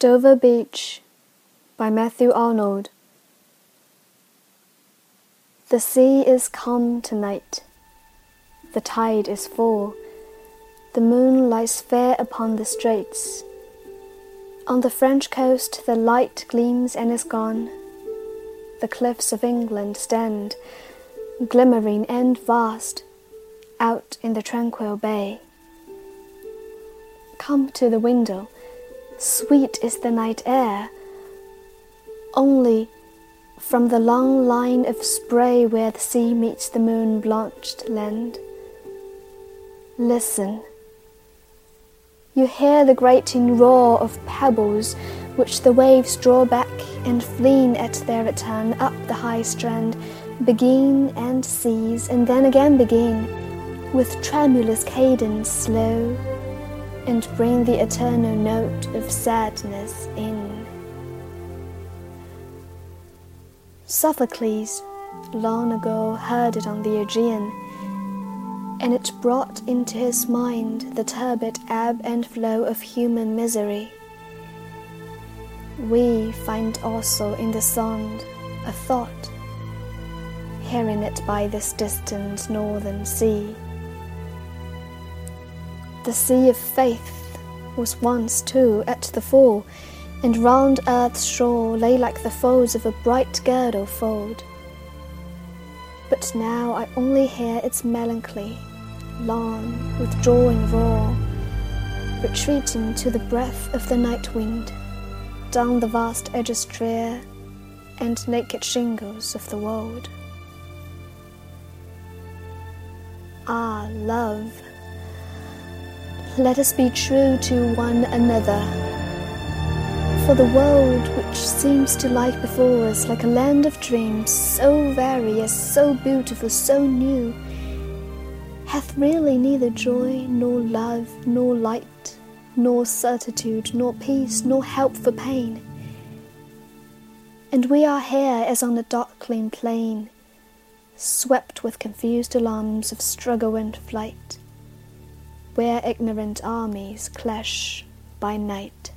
Dover Beach by Matthew Arnold. The sea is calm tonight, the tide is full, the moon lies fair upon the straits. On the French coast the light gleams and is gone. The cliffs of England stand, glimmering and vast, out in the tranquil bay. Come to the window Sweet is the night air. Only from the long line of spray where the sea meets the moon blanched land. Listen. You hear the grating roar of pebbles which the waves draw back and fleeing at their return up the high strand, begin and cease and then again begin, with tremulous cadence slow and bring the eternal note of sadness in. Sophocles long ago heard it on the Aegean, and it brought into his mind the turbid ebb and flow of human misery. We find also in the sound a thought, hearing it by this distant northern sea. The sea of faith was once, too, at the full, and round earth's shore lay like the folds of a bright girdle fold. But now I only hear its melancholy, long, withdrawing roar, retreating to the breath of the night wind, down the vast edges drear and naked shingles of the wold. Ah, love! Let us be true to one another. For the world which seems to lie before us like a land of dreams, so various, so beautiful, so new, hath really neither joy, nor love, nor light, nor certitude, nor peace, nor help for pain. And we are here as on a darkling plain, swept with confused alarms of struggle and flight where ignorant armies clash by night.